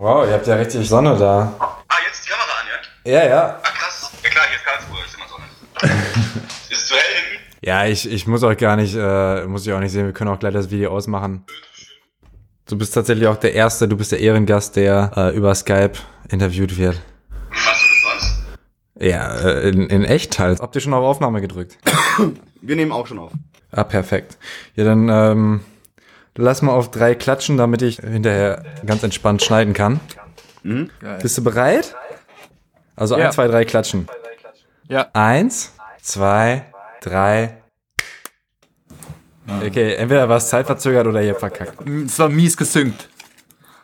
Wow, ihr habt ja richtig Sonne da. Ah, jetzt die Kamera an, ja? Ja, ja. Ah, krass. Ja klar, hier ist Karlsruhe, ist immer Sonne. ist es zu hell hinten? Ja, ich, ich muss euch gar nicht, äh, muss ich auch nicht sehen, wir können auch gleich das Video ausmachen. Du bist tatsächlich auch der Erste, du bist der Ehrengast, der äh, über Skype interviewt wird. Machst du das sonst? Ja, äh, in, in echt halt. Habt ihr schon auf Aufnahme gedrückt? Wir nehmen auch schon auf. Ah, perfekt. Ja, dann ähm, lass mal auf drei klatschen, damit ich hinterher ganz entspannt schneiden kann. Bist du bereit? Also Ja. eins, zwei, drei klatschen. Ja. Eins, zwei, drei. Okay, entweder war es zeitverzögert oder ihr habt verkackt. Es war mies gesynkt.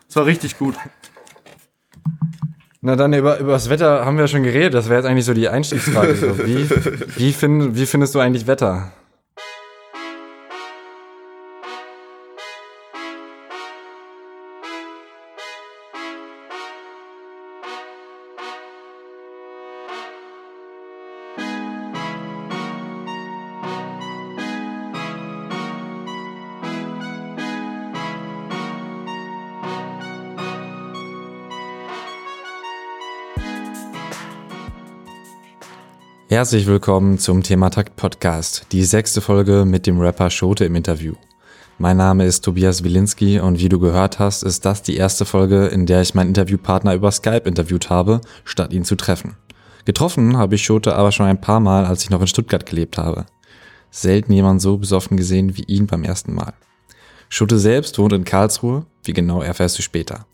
Es war richtig gut. Na dann über, über das Wetter haben wir schon geredet. Das wäre jetzt eigentlich so die Einstiegsfrage. So, wie, wie, find, wie findest du eigentlich Wetter? Herzlich willkommen zum Thematakt Podcast, die sechste Folge mit dem Rapper Schote im Interview. Mein Name ist Tobias Wilinski und wie du gehört hast, ist das die erste Folge, in der ich meinen Interviewpartner über Skype interviewt habe, statt ihn zu treffen. Getroffen habe ich Schote aber schon ein paar Mal, als ich noch in Stuttgart gelebt habe. Selten jemand so besoffen gesehen wie ihn beim ersten Mal. Schote selbst wohnt in Karlsruhe, wie genau erfährst du später.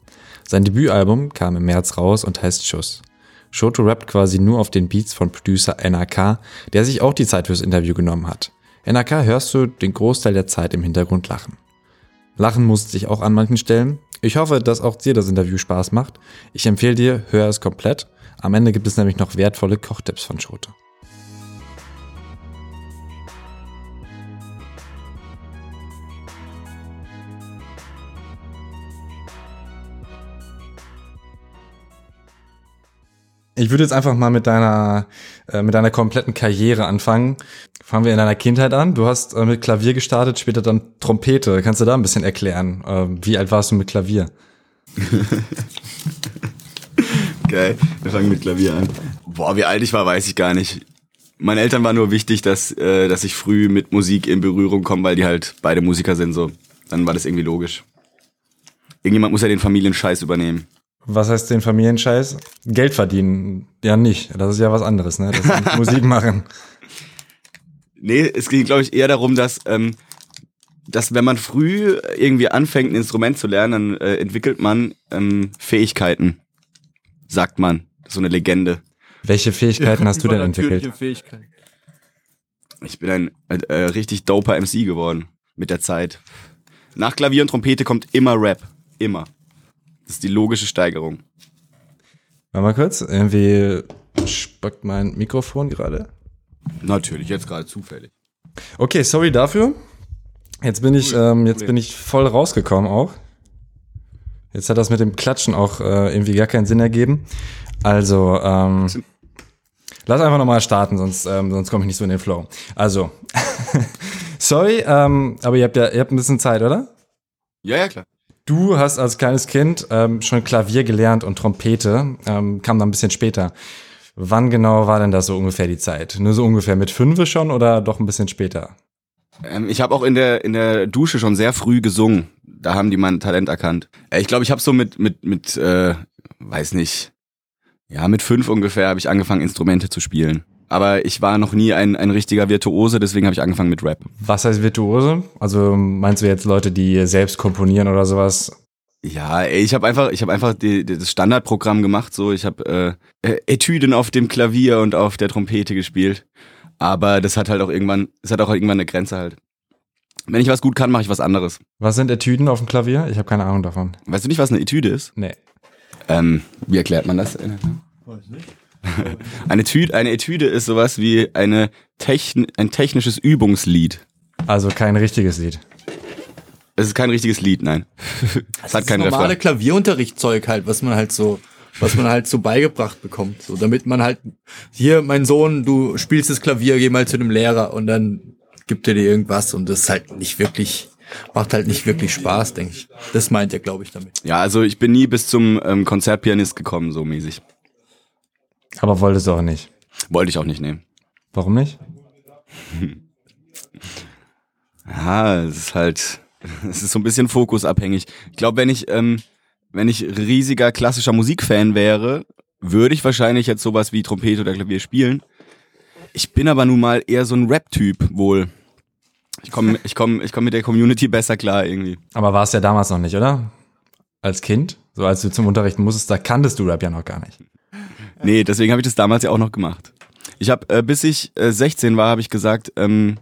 Sein Debütalbum kam im März raus und heißt Schuss. Shoto rappt quasi nur auf den Beats von Producer NRK, der sich auch die Zeit fürs Interview genommen hat. NRK hörst du den Großteil der Zeit im Hintergrund lachen. Lachen musste ich auch an manchen Stellen. Ich hoffe, dass auch dir das Interview Spaß macht. Ich empfehle dir, hör es komplett. Am Ende gibt es nämlich noch wertvolle Kochtipps von Schote. Ich würde jetzt einfach mal mit deiner, äh, mit deiner kompletten Karriere anfangen. Fangen wir in deiner Kindheit an. Du hast äh, mit Klavier gestartet, später dann Trompete. Kannst du da ein bisschen erklären? Äh, wie alt warst du mit Klavier? Geil. Wir fangen mit Klavier an. Boah, wie alt ich war, weiß ich gar nicht. Meinen Eltern war nur wichtig, dass, äh, dass ich früh mit Musik in Berührung komme, weil die halt beide Musiker sind, so. Dann war das irgendwie logisch. Irgendjemand muss ja den Familienscheiß übernehmen. Was heißt den Familienscheiß? Geld verdienen? Ja, nicht. Das ist ja was anderes, ne? Das ist Musik machen. Nee, es ging, glaube ich, eher darum, dass, ähm, dass wenn man früh irgendwie anfängt, ein Instrument zu lernen, dann äh, entwickelt man ähm, Fähigkeiten. Sagt man. Das ist so eine Legende. Welche Fähigkeiten hast du denn entwickelt? Fähigkeit. Ich bin ein äh, richtig doper MC geworden mit der Zeit. Nach Klavier und Trompete kommt immer Rap. Immer. Das ist die logische Steigerung. Warte mal kurz. Irgendwie spackt mein Mikrofon gerade. Natürlich, jetzt gerade zufällig. Okay, sorry dafür. Jetzt bin ich, ähm, jetzt bin ich voll rausgekommen auch. Jetzt hat das mit dem Klatschen auch äh, irgendwie gar keinen Sinn ergeben. Also, ähm, lass einfach nochmal starten, sonst, ähm, sonst komme ich nicht so in den Flow. Also, sorry, ähm, aber ihr habt ja, ihr habt ein bisschen Zeit, oder? Ja, ja, klar. Du hast als kleines Kind ähm, schon Klavier gelernt und Trompete, ähm, kam dann ein bisschen später. Wann genau war denn das so ungefähr die Zeit? Nur so ungefähr mit fünf schon oder doch ein bisschen später? Ähm, ich habe auch in der, in der Dusche schon sehr früh gesungen. Da haben die mein Talent erkannt. Äh, ich glaube, ich habe so mit, mit, mit, äh, weiß nicht, ja, mit fünf ungefähr habe ich angefangen, Instrumente zu spielen. Aber ich war noch nie ein, ein richtiger Virtuose, deswegen habe ich angefangen mit Rap. Was heißt Virtuose? Also meinst du jetzt Leute, die selbst komponieren oder sowas? Ja, ey, ich habe einfach, ich habe einfach die, die, das Standardprogramm gemacht. So, ich habe äh, äh, Etüden auf dem Klavier und auf der Trompete gespielt. Aber das hat halt auch irgendwann, das hat auch irgendwann eine Grenze halt. Wenn ich was gut kann, mache ich was anderes. Was sind Etüden auf dem Klavier? Ich habe keine Ahnung davon. Weißt du nicht, was eine Etüde ist? Nee. Ähm, wie erklärt man das? Eine, Tü eine Etüde ist sowas wie eine Techn ein technisches Übungslied. Also kein richtiges Lied. Es ist kein richtiges Lied, nein. es hat Das keinen normale Refrain. Klavierunterrichtszeug halt, was man halt so, was man halt so beigebracht bekommt. So, damit man halt, hier, mein Sohn, du spielst das Klavier, geh mal zu dem Lehrer und dann gibt er dir irgendwas und das ist halt nicht wirklich macht halt nicht wirklich Spaß, denke ich. Das meint er, glaube ich, damit. Ja, also ich bin nie bis zum ähm, Konzertpianist gekommen, so mäßig. Aber wolltest du auch nicht. Wollte ich auch nicht nehmen. Warum nicht? Ja, es ist halt, es ist so ein bisschen fokusabhängig. Ich glaube, wenn ich, ähm, wenn ich riesiger klassischer Musikfan wäre, würde ich wahrscheinlich jetzt sowas wie Trompete oder Klavier spielen. Ich bin aber nun mal eher so ein Rap-Typ wohl. Ich komme ich komm, ich komm mit der Community besser klar irgendwie. Aber war es ja damals noch nicht, oder? Als Kind? So als du zum Unterrichten musstest, da kanntest du Rap ja noch gar nicht. Nee, deswegen habe ich das damals ja auch noch gemacht. Ich habe, äh, bis ich äh, 16 war, habe ich gesagt, ähm,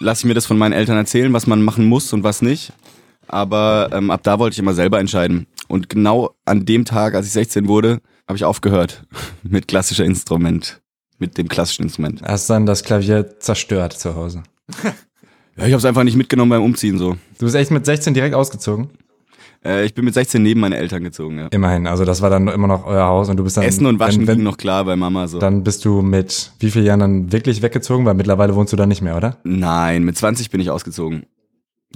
lass ich mir das von meinen Eltern erzählen, was man machen muss und was nicht. Aber ähm, ab da wollte ich immer selber entscheiden. Und genau an dem Tag, als ich 16 wurde, habe ich aufgehört mit klassischer Instrument, mit dem klassischen Instrument. Hast dann das Klavier zerstört zu Hause. Ja, ich habe es einfach nicht mitgenommen beim Umziehen so. Du bist echt mit 16 direkt ausgezogen? Äh, ich bin mit 16 neben meine Eltern gezogen. Ja. Immerhin, also das war dann immer noch euer Haus und du bist dann. Essen und Waschen wenn, wenn, ging noch klar bei Mama so. Dann bist du mit wie vielen Jahren dann wirklich weggezogen? Weil mittlerweile wohnst du da nicht mehr, oder? Nein, mit 20 bin ich ausgezogen.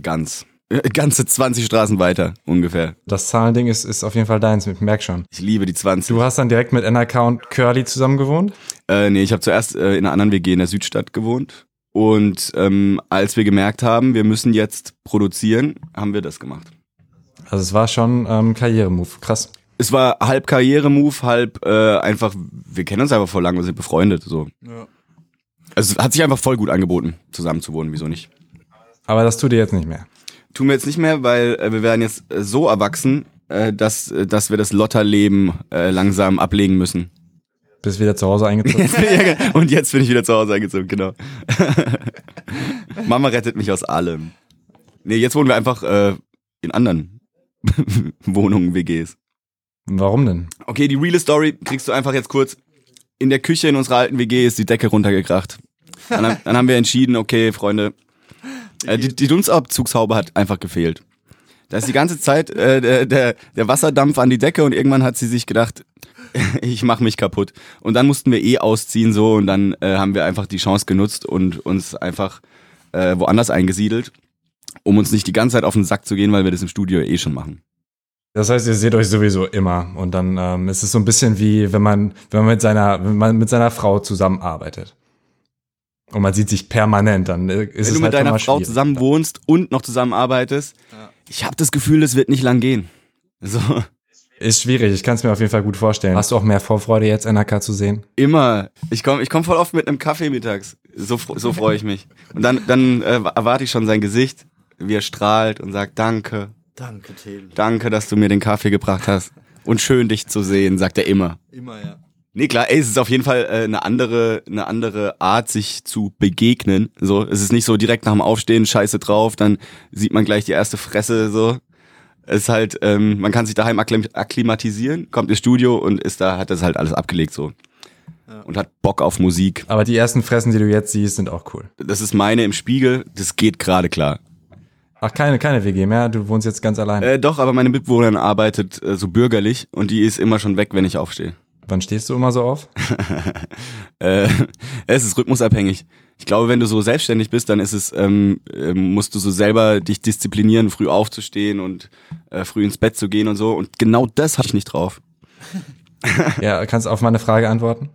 Ganz. Äh, Ganze 20 Straßen weiter, ungefähr. Das Zahlending ist, ist auf jeden Fall deins, ich merk schon. Ich liebe die 20. Du hast dann direkt mit NRK und Curly zusammen gewohnt? Äh, nee, ich habe zuerst äh, in einer anderen WG in der Südstadt gewohnt. Und ähm, als wir gemerkt haben, wir müssen jetzt produzieren, haben wir das gemacht. Also es war schon ähm, Karrieremove, krass. Es war halb Karrieremove, halb äh, einfach, wir kennen uns einfach vor lang, wir sind befreundet. So. Ja. Also es hat sich einfach voll gut angeboten, zusammen zu wohnen, wieso nicht? Aber das tut ihr jetzt nicht mehr. Tun wir jetzt nicht mehr, weil äh, wir werden jetzt äh, so erwachsen, äh, dass, äh, dass wir das Lotterleben äh, langsam ablegen müssen. Bist wieder zu Hause eingezogen. Ja- und jetzt bin ich wieder zu Hause eingezogen, genau. Mama rettet mich aus allem. Nee, jetzt wohnen wir einfach äh, in anderen Wohnungen, WGs. Warum denn? Okay, die reale Story kriegst du einfach jetzt kurz. In der Küche in unserer alten WG ist die Decke runtergekracht. Dann, dann haben wir entschieden, okay, Freunde, äh, die, die Dunstabzugshaube hat einfach gefehlt. Da ist die ganze Zeit äh, der, der, der Wasserdampf an die Decke und irgendwann hat sie sich gedacht, ich mach mich kaputt. Und dann mussten wir eh ausziehen so und dann äh, haben wir einfach die Chance genutzt und uns einfach äh, woanders eingesiedelt, um uns nicht die ganze Zeit auf den Sack zu gehen, weil wir das im Studio eh schon machen. Das heißt, ihr seht euch sowieso immer und dann ähm, ist es so ein bisschen wie, wenn man, wenn man mit seiner, wenn man mit seiner Frau zusammenarbeitet. Und man sieht sich permanent, dann ist Wenn es du halt mit deiner Frau zusammen wohnst und noch zusammenarbeitest, ich habe das Gefühl, es wird nicht lang gehen. So Ist schwierig, ich kann es mir auf jeden Fall gut vorstellen. Hast du auch mehr Vorfreude, jetzt NRK zu sehen? immer. Ich komme ich komm voll oft mit einem Kaffee mittags. So, so freue ich mich. Und dann, dann äh, erwarte ich schon sein Gesicht, wie er strahlt und sagt Danke, Danke, Till. danke, dass du mir den Kaffee gebracht hast. Und schön dich zu sehen, sagt er immer. Immer, ja. Nee, klar, ey, es ist auf jeden Fall äh, eine andere, eine andere Art, sich zu begegnen. So, es ist nicht so direkt nach dem Aufstehen Scheiße drauf, dann sieht man gleich die erste Fresse. So, es ist halt, ähm, man kann sich daheim akklim akklimatisieren, kommt ins Studio und ist da, hat das halt alles abgelegt so und hat Bock auf Musik. Aber die ersten Fressen, die du jetzt siehst, sind auch cool. Das ist meine im Spiegel, das geht gerade klar. Ach, keine, keine WG mehr, du wohnst jetzt ganz allein. Äh, doch, aber meine Mitbewohnerin arbeitet äh, so bürgerlich und die ist immer schon weg, wenn ich aufstehe. Wann stehst du immer so auf? Äh, es ist rhythmusabhängig. Ich glaube, wenn du so selbstständig bist, dann ist es, ähm, äh, musst du so selber dich disziplinieren, früh aufzustehen und äh, früh ins Bett zu gehen und so. Und genau das habe ich nicht drauf. Ja, kannst du auf meine Frage antworten?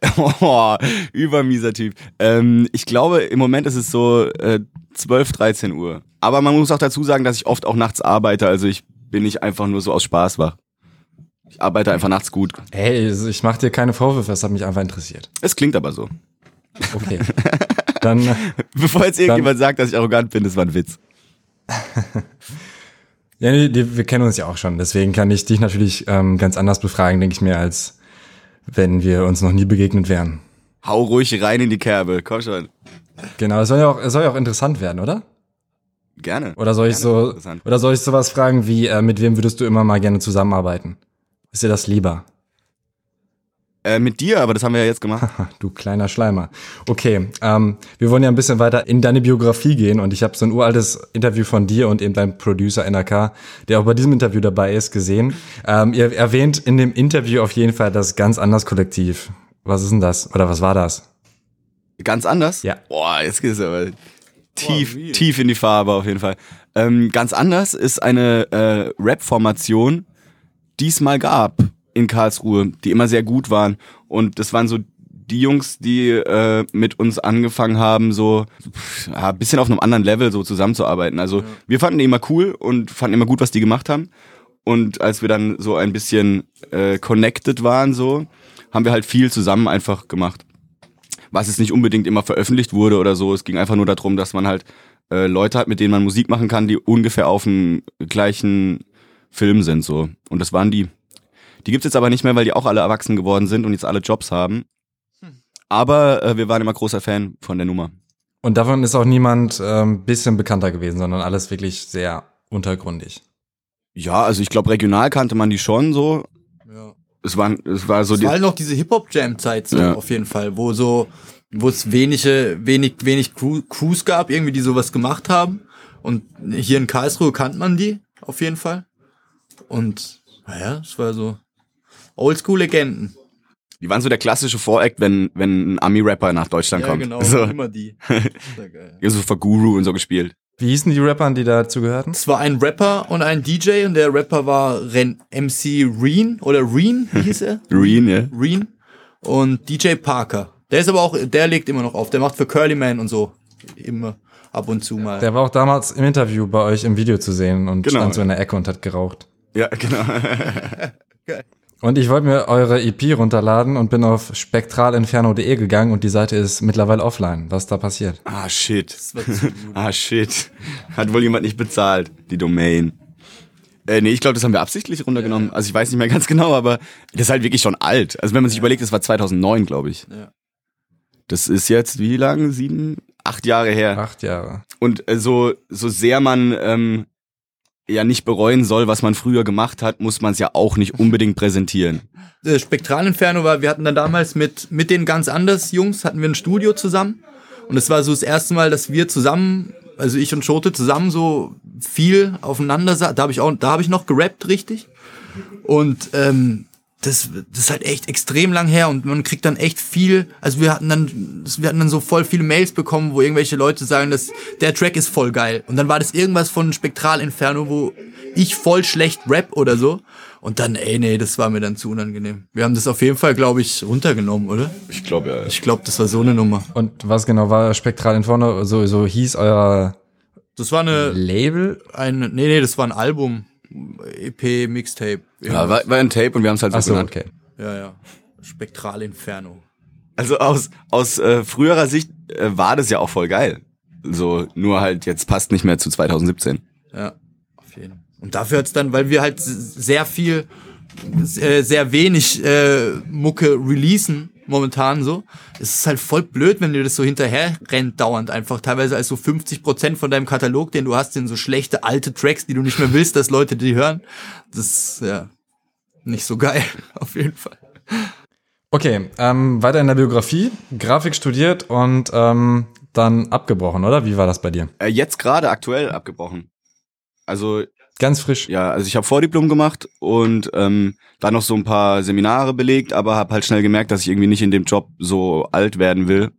Oh, übermieser Typ. Ähm, ich glaube, im Moment ist es so äh, 12, 13 Uhr. Aber man muss auch dazu sagen, dass ich oft auch nachts arbeite. Also ich bin nicht einfach nur so aus Spaß wach. Ich arbeite einfach nachts gut. Hey, ich mach dir keine Vorwürfe, es hat mich einfach interessiert. Es klingt aber so. Okay. Dann, äh, Bevor jetzt irgendjemand sagt, dass ich arrogant bin, das war ein Witz. ja, nee, wir kennen uns ja auch schon, deswegen kann ich dich natürlich ähm, ganz anders befragen, denke ich mir, als wenn wir uns noch nie begegnet wären. Hau ruhig rein in die Kerbe. Komm schon. Genau, es soll ja auch, es soll ja auch interessant werden, oder? Gerne. Oder soll ich Gerne, so, oder soll ich sowas fragen wie, äh, mit wem würdest du immer mal gerne zusammenarbeiten? Ist dir das lieber? Äh, mit dir, aber das haben wir ja jetzt gemacht. Du kleiner Schleimer. Okay, ähm, wir wollen ja ein bisschen weiter in deine Biografie gehen und ich habe so ein uraltes Interview von dir und eben deinem Producer NRK, der auch bei diesem Interview dabei ist, gesehen. Ähm, ihr erwähnt in dem Interview auf jeden Fall das ganz anders Kollektiv. Was ist denn das? Oder was war das? Ganz anders? Ja. Boah, jetzt geht's aber tief, wie? tief in die Farbe auf jeden Fall. Ähm, ganz anders ist eine äh, Rap-Formation, die es mal gab in Karlsruhe, die immer sehr gut waren. Und das waren so die Jungs, die äh, mit uns angefangen haben, so ja, ein bisschen auf einem anderen Level so zusammenzuarbeiten. Also wir fanden die immer cool und fanden immer gut, was die gemacht haben. Und als wir dann so ein bisschen äh, connected waren, so, haben wir halt viel zusammen einfach gemacht. Was jetzt nicht unbedingt immer veröffentlicht wurde oder so. Es ging einfach nur darum, dass man halt äh, Leute hat, mit denen man Musik machen kann, die ungefähr auf dem gleichen Film sind, so. Und das waren die. Die gibt's jetzt aber nicht mehr, weil die auch alle erwachsen geworden sind und jetzt alle Jobs haben. Aber äh, wir waren immer großer Fan von der Nummer. Und davon ist auch niemand ähm, bisschen bekannter gewesen, sondern alles wirklich sehr untergründig. Ja, also ich glaube, regional kannte man die schon so. Ja. Es war, es war so Es die. war halt noch diese Hip-Hop-Jam-Zeit so Ja. auf jeden Fall, wo so, wo es wenige, wenig, wenig Crew, Crews gab, irgendwie, die sowas gemacht haben. Und hier in Karlsruhe kannte man die, auf jeden Fall. Und, naja, es war so Oldschool-Legenden. Die waren so der klassische Voract, wenn, wenn ein Ami-Rapper nach Deutschland Ja, kommt. genau, So, immer die. Geil. so für Guru und so gespielt. Wie hießen die Rapper, die dazu gehörten? Es war ein Rapper und ein DJ und der Rapper war Ren MC Reen oder Reen, wie hieß er? Reen, ja. Reen und DJ Parker. Der ist aber auch, der legt immer noch auf. Der macht für Curly Man und so immer ab und zu mal. Der war auch damals im Interview bei euch im Video zu sehen und Genau. stand so in der Ecke und hat geraucht. Ja, genau. Und ich wollte mir eure EP runterladen und bin auf spektralinferno.de gegangen und die Seite ist mittlerweile offline. Was ist da passiert? ah, shit. Das war zu gut. Ah, shit. Hat wohl jemand nicht bezahlt, die Domain. Äh, nee, ich glaube, das haben wir absichtlich runtergenommen. Also ich weiß nicht mehr ganz genau, aber das ist halt wirklich schon alt. Also wenn man sich überlegt, das war 2009, glaube ich. Ja. Das ist jetzt wie lang? Sieben? Acht Jahre her. Acht Jahre. Und äh, so, so sehr man ähm, ja nicht bereuen soll, was man früher gemacht hat, muss man es ja auch nicht unbedingt präsentieren. äh, Spektralinferno war, wir hatten dann damals mit, mit den ganz anders Jungs, hatten wir ein Studio zusammen. Und es war so das erste Mal, dass wir zusammen, also ich und Schote zusammen so viel aufeinander sa- Da habe ich auch, da habe ich noch gerappt, richtig. Und ähm, das, das ist halt echt extrem lang her und man kriegt dann echt viel, also wir hatten dann, wir hatten dann so voll viele Mails bekommen, wo irgendwelche Leute sagen, dass der Track ist voll geil. Und dann war das irgendwas von Spektralinferno, wo ich voll schlecht rap oder so. Und dann, ey, nee, das war mir dann zu unangenehm. Wir haben das auf jeden Fall, glaube ich, runtergenommen, oder? Ich glaube, ja. Ich glaube, das war so eine Nummer. Und was genau war Spektral Inferno? So, so hieß euer Das war eine, Label? ein, nee, nee, das war ein Album. EP, Mixtape. ja war, war ein Tape und wir haben es halt so Achso, genannt. okay. ja, ja. Spektralinferno. Also aus, aus äh, früherer Sicht äh, war das ja auch voll geil. So, nur halt jetzt passt nicht mehr zu 2017. Ja, auf jeden Fall. Und dafür hat's dann, weil wir halt sehr viel, äh, sehr wenig äh, Mucke releasen momentan so, es ist halt voll blöd, wenn dir das so hinterher rennt dauernd einfach. Teilweise als so 50 Prozent von deinem Katalog, den du hast, sind so schlechte alte Tracks, die du nicht mehr willst, dass Leute die hören. Das ist ja nicht so geil, auf jeden Fall. Okay, ähm, weiter in der Biografie. Grafik studiert und ähm, dann abgebrochen, oder? Wie war das bei dir? Äh, jetzt gerade aktuell abgebrochen. Also Ganz frisch. ja, also ich habe Vordiplom gemacht und ähm, dann noch so ein paar Seminare belegt, aber habe halt schnell gemerkt, dass ich irgendwie nicht in dem Job so alt werden will.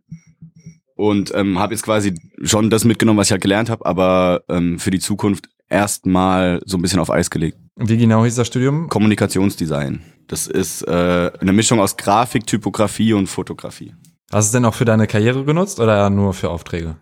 Und ähm, habe jetzt quasi schon das mitgenommen, was ich halt gelernt habe, aber ähm, für die Zukunft erstmal so ein bisschen auf Eis gelegt. Wie genau hieß das Studium? Kommunikationsdesign. Das ist äh, eine Mischung aus Grafik, Typografie und Fotografie. Hast du es denn auch für deine Karriere genutzt oder nur für Aufträge?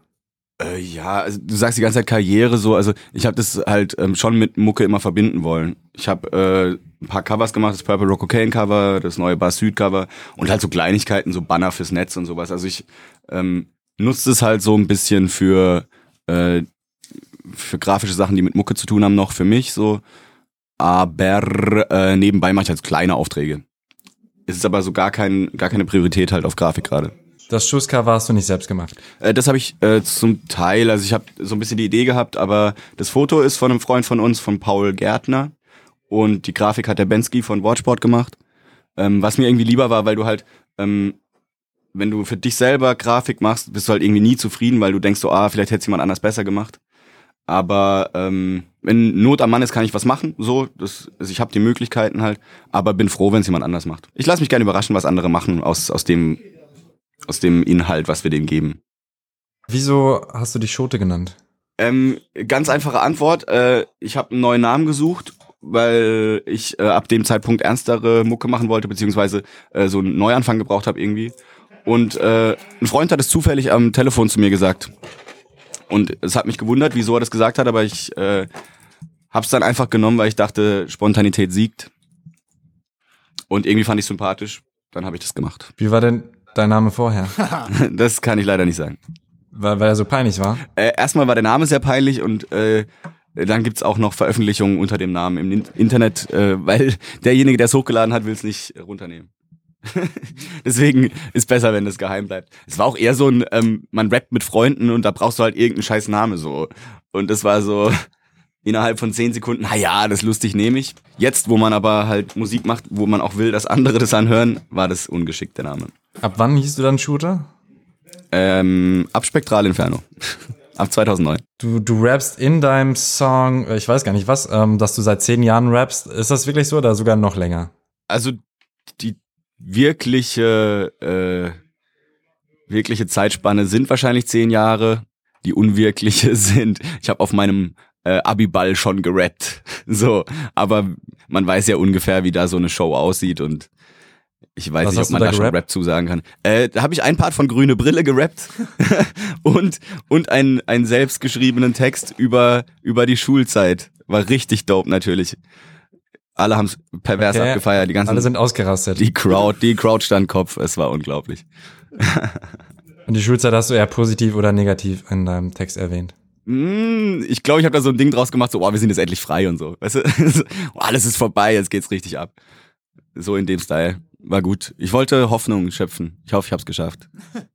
Äh, ja, also du sagst die ganze Zeit Karriere so, also ich habe das halt ähm, schon mit Mucke immer verbinden wollen. Ich habe äh, ein paar Covers gemacht, das Purple Rock Cocaine Cover, das neue Bar Süd Cover und halt so Kleinigkeiten, so Banner fürs Netz und sowas. Also ich ähm, nutze es halt so ein bisschen für äh, für grafische Sachen, die mit Mucke zu tun haben, noch für mich so. Aber äh, nebenbei mache ich halt kleine Aufträge. Es ist aber so gar, kein, gar keine Priorität halt auf Grafik gerade. Das Schusscover hast du nicht selbst gemacht. Äh, das habe ich äh, zum Teil, also ich habe so ein bisschen die Idee gehabt, aber das Foto ist von einem Freund von uns, von Paul Gärtner. Und die Grafik hat der Bensky von Watchboard gemacht. Ähm, was mir irgendwie lieber war, weil du halt, ähm, wenn du für dich selber Grafik machst, bist du halt irgendwie nie zufrieden, weil du denkst so, ah, vielleicht hätte jemand anders besser gemacht. Aber ähm, wenn Not am Mann ist, kann ich was machen. So, das, also ich habe die Möglichkeiten halt, aber bin froh, wenn es jemand anders macht. Ich lasse mich gerne überraschen, was andere machen aus, aus dem aus dem Inhalt, was wir denen geben. Wieso hast du dich Schote genannt? Ähm, ganz einfache Antwort. Äh, ich habe einen neuen Namen gesucht, weil ich äh, ab dem Zeitpunkt ernstere Mucke machen wollte, beziehungsweise äh, so einen Neuanfang gebraucht habe irgendwie. Und äh, ein Freund hat es zufällig am Telefon zu mir gesagt. Und es hat mich gewundert, wieso er das gesagt hat, aber ich äh, habe es dann einfach genommen, weil ich dachte, Spontanität siegt. Und irgendwie fand ich sympathisch. Dann habe ich das gemacht. Wie war denn dein Name vorher? Das kann ich leider nicht sagen. weil, weil er so peinlich war? Äh, erstmal war der Name sehr peinlich und äh, dann gibt's auch noch Veröffentlichungen unter dem Namen im In- Internet, äh, weil derjenige, der es hochgeladen hat, will es nicht runternehmen. Deswegen ist besser, wenn das geheim bleibt. Es war auch eher so ein, ähm, man rappt mit Freunden und da brauchst du halt irgendeinen scheiß Name so. Und das war so innerhalb von zehn Sekunden, na ja, das lustig nehme ich. Jetzt, wo man aber halt Musik macht, wo man auch will, dass andere das anhören, war das ungeschickt der Name. Ab wann hieß du dann Shooter? Ähm, Abspektral Inferno. Ab 2009. Du, du rappst in deinem Song, äh, ich weiß gar nicht was, ähm, dass du seit zehn Jahren rappst. Ist das wirklich so oder sogar noch länger? Also die wirkliche, äh, wirkliche Zeitspanne sind wahrscheinlich zehn Jahre. Die unwirkliche sind, ich habe auf meinem äh, Abiball schon gerappt. So, aber man weiß ja ungefähr, wie da so eine Show aussieht und ich weiß Was nicht, ob man da da schon? Rap zusagen kann. Äh, da habe ich ein Part von Grüne Brille gerappt und und einen einen selbstgeschriebenen Text über über die Schulzeit. War richtig dope natürlich. Alle haben es pervers Okay. abgefeiert, die ganzen Alle sind ausgerastet. die Crowd, die Crowd stand Kopf. Es war unglaublich. Und die Schulzeit hast du eher positiv oder negativ in deinem Text erwähnt. Mm, Ich glaube, ich habe da so ein Ding draus gemacht, so, oh, wir sind jetzt endlich frei und so. Weißt du? oh, alles ist vorbei, jetzt geht's richtig ab. So in dem Style. War gut. Ich wollte Hoffnung schöpfen. Ich hoffe, ich hab's geschafft.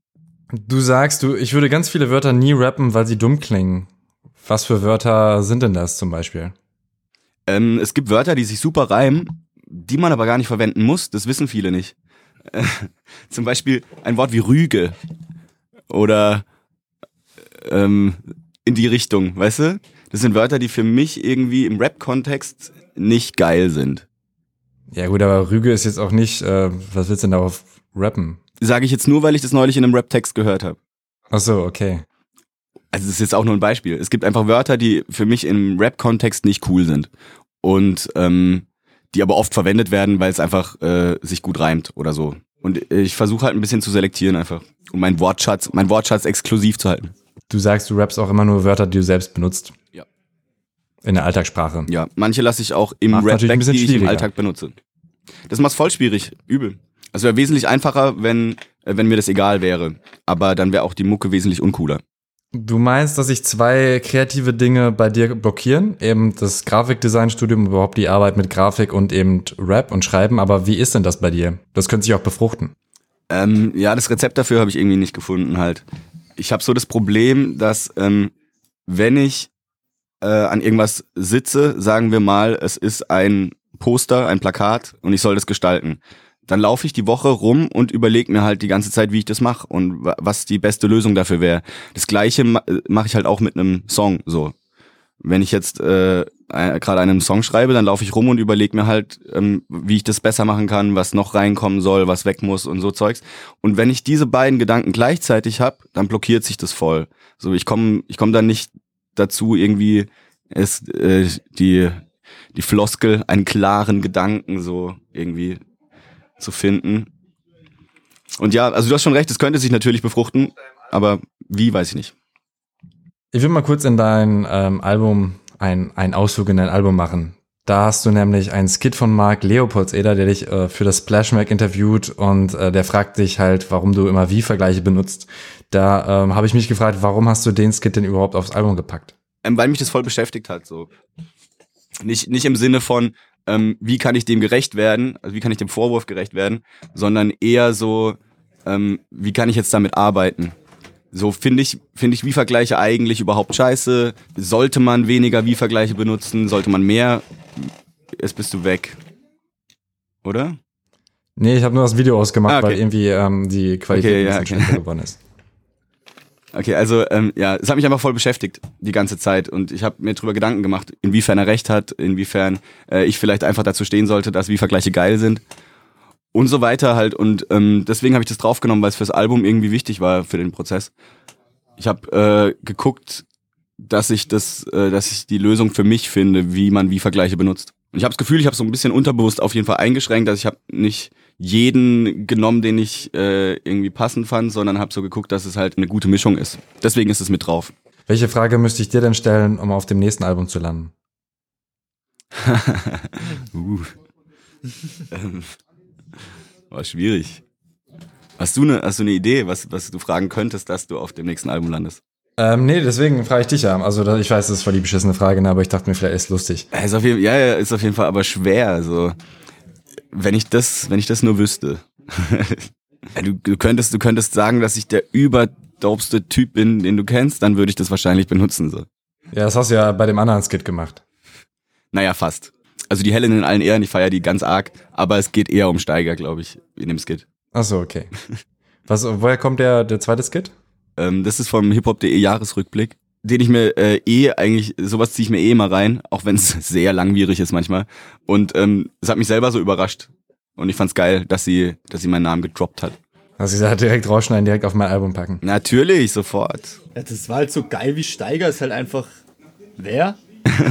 Du sagst, du, ich würde ganz viele Wörter nie rappen, weil sie dumm klingen. Was für Wörter sind denn das zum Beispiel? Ähm, es gibt Wörter, die sich super reimen, die man aber gar nicht verwenden muss. Das wissen viele nicht. Äh, zum Beispiel ein Wort wie Rüge. Oder ähm, in die Richtung, weißt du? Das sind Wörter, die für mich irgendwie im Rap-Kontext nicht geil sind. Ja gut, aber Rüge ist jetzt auch nicht, äh, was willst du denn darauf rappen? Sage ich jetzt nur, weil ich das neulich in einem Rap-Text gehört habe. Ach so, okay. Also das ist jetzt auch nur ein Beispiel. Es gibt einfach Wörter, die für mich im Rap-Kontext nicht cool sind. Und ähm, die aber oft verwendet werden, weil es einfach äh, sich gut reimt oder so. Und ich versuche halt ein bisschen zu selektieren einfach. Um meinen Wortschatz, meinen Wortschatz exklusiv zu halten. Du sagst, du rappst auch immer nur Wörter, die du selbst benutzt. In der Alltagssprache. Ja, manche lasse ich auch im Macht Rap bisschen die ich im. Alltag benutze. Das macht's voll schwierig, übel. Also wäre wesentlich einfacher, wenn, äh, wenn mir das egal wäre. Aber dann wäre auch die Mucke wesentlich uncooler. Du meinst, dass sich zwei kreative Dinge bei dir blockieren? Eben das Grafikdesignstudium, überhaupt die Arbeit mit Grafik und eben Rap und Schreiben. Aber wie ist denn das bei dir? Das könnte sich auch befruchten. Ähm, ja, das Rezept dafür habe ich irgendwie nicht gefunden halt. Ich habe so das Problem, dass ähm, wenn ich äh, an irgendwas sitze, sagen wir mal, es ist ein Poster, ein Plakat und ich soll das gestalten. Dann laufe ich die Woche rum und überlege mir halt die ganze Zeit, wie ich das mache und wa- was die beste Lösung dafür wäre. Das gleiche ma mache ich halt auch mit einem Song so. Wenn ich jetzt äh, äh, gerade einen Song schreibe, dann laufe ich rum und überlege mir halt, ähm, wie ich das besser machen kann, was noch reinkommen soll, was weg muss und so Zeugs. Und wenn ich diese beiden Gedanken gleichzeitig habe, dann blockiert sich das voll. So, ich komme ich komm dann nicht dazu, irgendwie es, äh, die, die Floskel, einen klaren Gedanken so irgendwie zu finden. Und ja, also du hast schon recht, es könnte sich natürlich befruchten, aber wie, weiß ich nicht. Ich will mal kurz in dein ähm, Album, ein, ein Ausflug in dein Album machen. Da hast du nämlich einen Skit von Mark Leopoldseder, der dich äh, für das Splash Mag interviewt und äh, der fragt dich halt, warum du immer Wie-Vergleiche benutzt. Da ähm, habe ich mich gefragt, warum hast du den Skit denn überhaupt aufs Album gepackt? Ähm, weil mich das voll beschäftigt hat, so. Nicht, nicht im Sinne von, ähm, wie kann ich dem gerecht werden, also wie kann ich dem Vorwurf gerecht werden, sondern eher so, ähm, wie kann ich jetzt damit arbeiten? So finde ich, finde ich Wie-Vergleiche eigentlich überhaupt scheiße? Sollte man weniger Wie-Vergleiche benutzen? Sollte man mehr? Jetzt bist du weg. Oder? Nee, ich habe nur das Video ausgemacht, Ah, okay. weil irgendwie ähm, die Qualität Okay, ein ja, bisschen okay. geworden ist. Okay, also ähm, ja, es hat mich einfach voll beschäftigt die ganze Zeit und ich habe mir drüber Gedanken gemacht, inwiefern er recht hat, inwiefern äh, ich vielleicht einfach dazu stehen sollte, dass wie Vergleiche geil sind und so weiter halt und ähm, deswegen habe ich das draufgenommen, weil es fürs Album irgendwie wichtig war für den Prozess. Ich habe äh, geguckt, dass ich das, äh, dass ich die Lösung für mich finde, wie man wie Vergleiche benutzt. Und ich habe das Gefühl, ich habe so ein bisschen unterbewusst auf jeden Fall eingeschränkt, dass ich habe nicht jeden genommen, den ich äh, irgendwie passend fand, sondern habe so geguckt, dass es halt eine gute Mischung ist. Deswegen ist es mit drauf. Welche Frage müsste ich dir denn stellen, um auf dem nächsten Album zu landen? uh. war schwierig. Hast du eine, hast du eine Idee, was, was du fragen könntest, dass du auf dem nächsten Album landest? Ähm, nee, deswegen frage ich dich ja. Also ich weiß, das ist voll die beschissene Frage, ne, aber ich dachte mir, vielleicht ist lustig. Ist auf jeden, ja, ja, ist auf jeden Fall aber schwer. Also wenn ich das, wenn ich das nur wüsste. du, du könntest, du könntest sagen, dass ich der überdopste Typ bin, den du kennst, dann würde ich das wahrscheinlich benutzen so. Ja, das hast du ja bei dem anderen Skit gemacht. Naja, fast. Also die Helen in allen Ehren, ich feiere die ganz arg, aber es geht eher um Steiger, glaube ich, in dem Skit. Ach so, okay. Was, woher kommt der, der zweite Skit? Ähm, das ist vom hiphop.de Jahresrückblick, den ich mir äh, eh eigentlich, sowas ziehe ich mir eh immer rein, auch wenn es sehr langwierig ist manchmal. Und ähm, es hat mich selber so überrascht. Und ich fand's geil, dass sie, dass sie meinen Namen gedroppt hat. Also sie sagt direkt rausschneiden, direkt auf mein Album packen. Natürlich, sofort. Ja, das war halt so geil wie Steiger, ist halt einfach. Wer?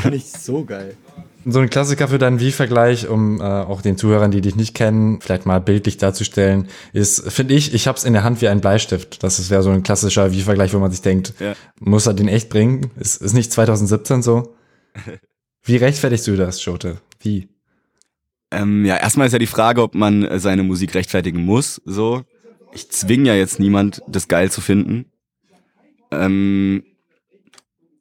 Fand ich so geil. So ein Klassiker für deinen Wie-Vergleich, um äh, auch den Zuhörern, die dich nicht kennen, vielleicht mal bildlich darzustellen, ist, finde ich, ich hab's in der Hand wie ein Bleistift. Das wäre so ein klassischer Wie-Vergleich, wo man sich denkt, Ja. muss er den echt bringen? Ist, ist nicht 2017 so? Wie rechtfertigst du das, Schote? Wie? Ähm, ja, erstmal ist ja die Frage, ob man äh, seine Musik rechtfertigen muss. So, ich zwing ja jetzt niemand, das geil zu finden. Ähm,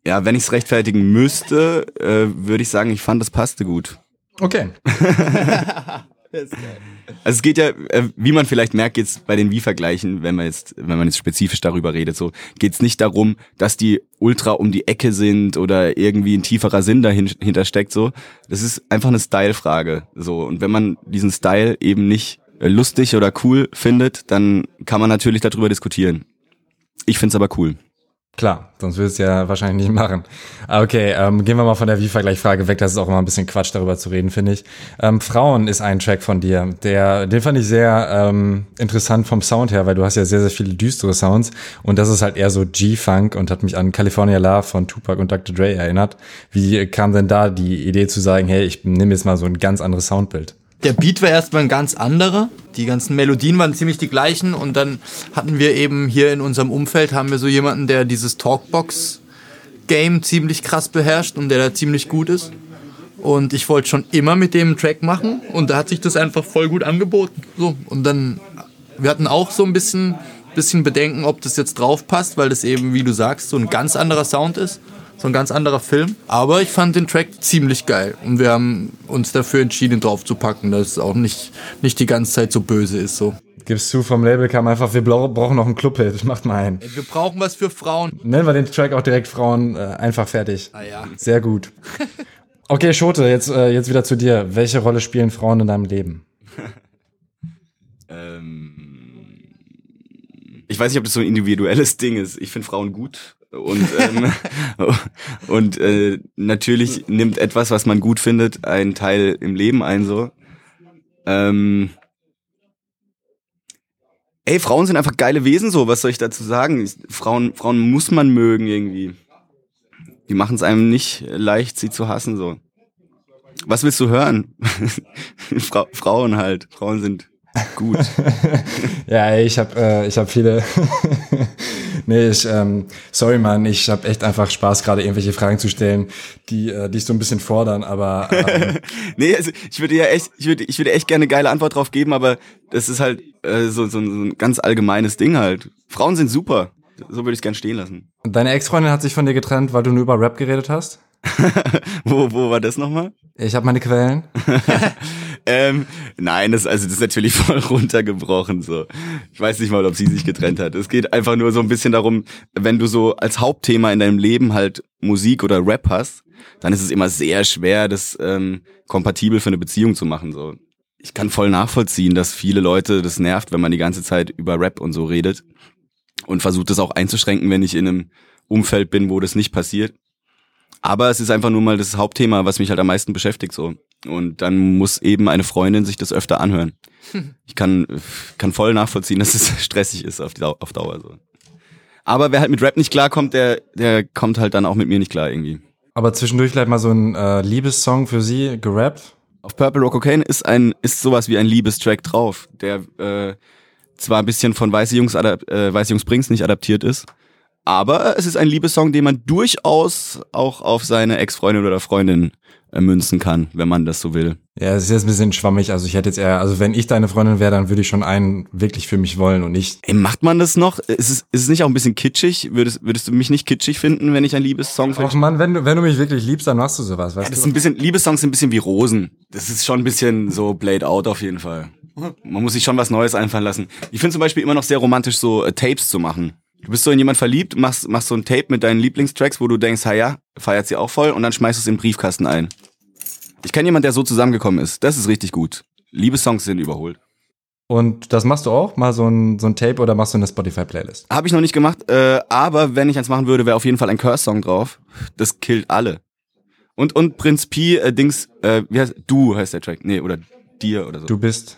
ja, wenn ich es rechtfertigen müsste, äh, würde ich sagen, ich fand, das passte gut. Okay. Also es geht ja, äh, wie man vielleicht merkt, geht's bei den Wie-Vergleichen, wenn man jetzt, wenn man jetzt spezifisch darüber redet, so geht's nicht darum, dass die ultra um die Ecke sind oder irgendwie ein tieferer Sinn dahinter steckt. So, das ist einfach eine Style-Frage. So und wenn man diesen Style eben nicht lustig oder cool findet, dann kann man natürlich darüber diskutieren. Ich find's aber cool. Klar, sonst würdest du ja wahrscheinlich nicht machen. Okay, ähm, gehen wir mal von der Wie-Vergleich-Frage weg. Das ist auch immer ein bisschen Quatsch, darüber zu reden, finde ich. Ähm, Frauen ist ein Track von dir. Der, den fand ich sehr ähm, interessant vom Sound her, weil du hast ja sehr, sehr viele düstere Sounds und das ist halt eher so G-Funk und hat mich an California Love von Tupac und Dr. Dre erinnert. Wie kam denn da die Idee zu sagen, hey, ich nehme jetzt mal so ein ganz anderes Soundbild? Der Beat war erstmal ein ganz anderer. Die ganzen Melodien waren ziemlich die gleichen und dann hatten wir eben hier in unserem Umfeld haben wir so jemanden, der dieses Talkbox Game ziemlich krass beherrscht und der da ziemlich gut ist. Und ich wollte schon immer mit dem einen Track machen und da hat sich das einfach voll gut angeboten. So und dann wir hatten auch so ein bisschen bisschen Bedenken, ob das jetzt drauf passt, weil das eben, wie du sagst, so ein ganz anderer Sound ist so ein ganz anderer Film. Aber ich fand den Track ziemlich geil und wir haben uns dafür entschieden, drauf zu packen, dass es auch nicht, nicht die ganze Zeit so böse ist. So. Gibst du vom Label kam einfach, wir brauchen noch einen Clubhit, macht mal einen. Wir brauchen was für Frauen. Nennen wir den Track auch direkt Frauen, äh, einfach fertig. Ah ja. Sehr gut. Okay, Schote, jetzt, äh, jetzt wieder zu dir. Welche Rolle spielen Frauen in deinem Leben? Ähm, ich weiß nicht, ob das so ein individuelles Ding ist. Ich finde Frauen gut. Und, ähm, und äh, natürlich nimmt etwas, was man gut findet, einen Teil im Leben ein so. Ähm, ey, Frauen sind einfach geile Wesen so, was soll ich dazu sagen? Frauen, Frauen muss man mögen irgendwie. Die machen es einem nicht leicht, sie zu hassen so. Was willst du hören? Fra Frauen halt. Frauen sind gut. Ja, ich habe äh, ich hab viele. Nee, ich, ähm, sorry, Mann, ich habe echt einfach Spaß, gerade irgendwelche Fragen zu stellen, die äh, dich so ein bisschen fordern, aber ähm, Nee, also ich würde ja echt, ich würde, ich würde echt gerne eine geile Antwort drauf geben, aber das ist halt äh, so, so, ein- so ein ganz allgemeines Ding halt. Frauen sind super. So würde ich es gern stehen lassen. deine Ex-Freundin hat sich von dir getrennt, weil du nur über Rap geredet hast? wo, wo war das nochmal? Ich habe meine Quellen. Ähm, nein, das, also das ist natürlich voll runtergebrochen so. Ich weiß nicht mal, ob sie sich getrennt hat. Es geht einfach nur so ein bisschen darum, wenn du so als Hauptthema in deinem Leben halt Musik oder Rap hast, dann ist es immer sehr schwer, das ähm, kompatibel für eine Beziehung zu machen. So. Ich kann voll nachvollziehen, dass viele Leute das nervt, wenn man die ganze Zeit über Rap und so redet und versucht das auch einzuschränken, wenn ich in einem Umfeld bin, wo das nicht passiert. Aber es ist einfach nur mal das Hauptthema, was mich halt am meisten beschäftigt so. Und dann muss eben eine Freundin sich das öfter anhören. Ich kann, kann voll nachvollziehen, dass es stressig ist auf, die auf Dauer so. Aber wer halt mit Rap nicht klarkommt, der, der kommt halt dann auch mit mir nicht klar irgendwie. Aber zwischendurch vielleicht mal so ein äh, Liebessong für sie gerappt. Auf Purple Rock Cocaine ist ein ist sowas wie ein Liebestrack drauf, der äh, zwar ein bisschen von Weiße Jungs, äh, Weiße Jungs Brings nicht adaptiert ist, aber es ist ein Liebessong, den man durchaus auch auf seine Ex-Freundin oder Freundin äh, münzen kann, wenn man das so will. Ja, es ist jetzt ein bisschen schwammig. Also ich hätte jetzt eher, also wenn ich deine Freundin wäre, dann würde ich schon einen wirklich für mich wollen und nicht. Ey, macht man das noch? Ist es, ist es nicht auch ein bisschen kitschig? Würdest, würdest du mich nicht kitschig finden, wenn ich ein Liebessong für Ach Mann, wenn du, wenn du mich wirklich liebst, dann machst du sowas, weißt Das ist du? ein bisschen, Liebessongs sind ein bisschen wie Rosen. Das ist schon ein bisschen so played out auf jeden Fall. Man muss sich schon was Neues einfallen lassen. Ich finde zum Beispiel immer noch sehr romantisch, so äh, Tapes zu machen. Du bist so in jemand verliebt, machst, machst so ein Tape mit deinen Lieblingstracks, wo du denkst, ha ja, feiert sie auch voll und dann schmeißt du es in den Briefkasten ein. Ich kenne jemand, der so zusammengekommen ist. Das ist richtig gut. Liebessongs sind überholt. Und das machst du auch? Mal so ein, so ein Tape oder machst du eine Spotify-Playlist? Habe ich noch nicht gemacht, äh, aber wenn ich eins machen würde, wäre auf jeden Fall ein Curse-Song drauf. Das killt alle. Und, und Prinz Pi, äh, Dings, äh, wie heißt, du heißt der Track. Nee, oder dir oder so. Du bist.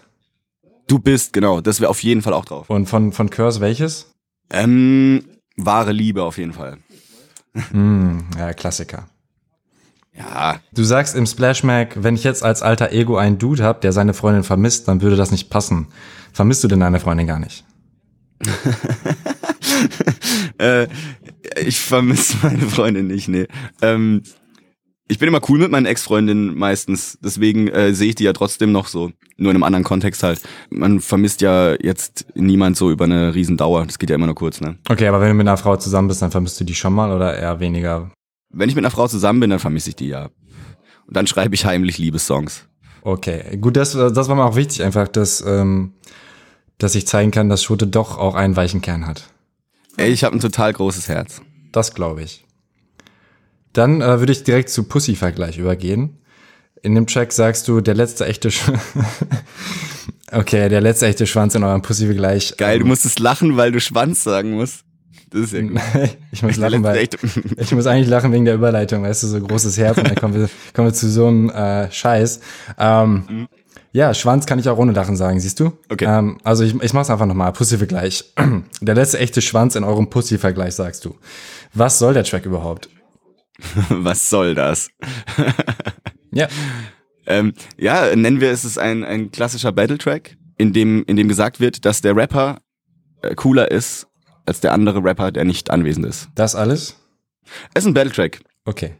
Du bist, genau. Das wäre auf jeden Fall auch drauf. Und von, von Curse welches? Ähm, wahre Liebe auf jeden Fall. Hm, ja, Klassiker. Ja, Du sagst im Splash Mag, wenn ich jetzt als alter Ego einen Dude hab, der seine Freundin vermisst, dann würde das nicht passen. Vermisst du denn deine Freundin gar nicht? äh, ich vermisse meine Freundin nicht, nee. Ähm, ich bin immer cool mit meinen Ex-Freundinnen meistens, deswegen äh, sehe ich die ja trotzdem noch so, nur in einem anderen Kontext halt. Man vermisst ja jetzt niemand so über eine Riesendauer, das geht ja immer nur kurz, ne? Okay, aber wenn du mit einer Frau zusammen bist, dann vermisst du die schon mal oder eher weniger? Wenn ich mit einer Frau zusammen bin, dann vermisse ich die ja. Und dann schreibe ich heimlich Liebessongs. Okay, gut, das, das war mir auch wichtig, einfach, dass, ähm, dass ich zeigen kann, dass Schote doch auch einen weichen Kern hat. Ey, ich habe ein total großes Herz. Das glaube ich. Dann äh, würde ich direkt zu Pussy-Vergleich übergehen. In dem Track sagst du, der letzte echte Sch Okay, der letzte echte Schwanz in eurem Pussy-Vergleich. Geil, du musstest lachen, weil du Schwanz sagen musst. Das ist ja gut. ich muss lachen, weil ich muss eigentlich lachen wegen der Überleitung, weißt du, so großes Herz und dann kommen wir, kommen wir zu so einem äh, Scheiß. Ähm, Ja, Schwanz kann ich auch ohne Lachen sagen, siehst du? Okay. Ähm, also ich, ich mach's einfach nochmal. Pussy-Vergleich. Der letzte echte Schwanz in eurem Pussy-Vergleich, sagst du. Was soll der Track überhaupt? Was soll das? Ja. Ähm, ja, nennen wir es ist ein, ein klassischer Battle-Track, in dem, in dem gesagt wird, dass der Rapper äh, cooler ist als der andere Rapper, der nicht anwesend ist. Das alles? Es ist ein Battle-Track. Okay.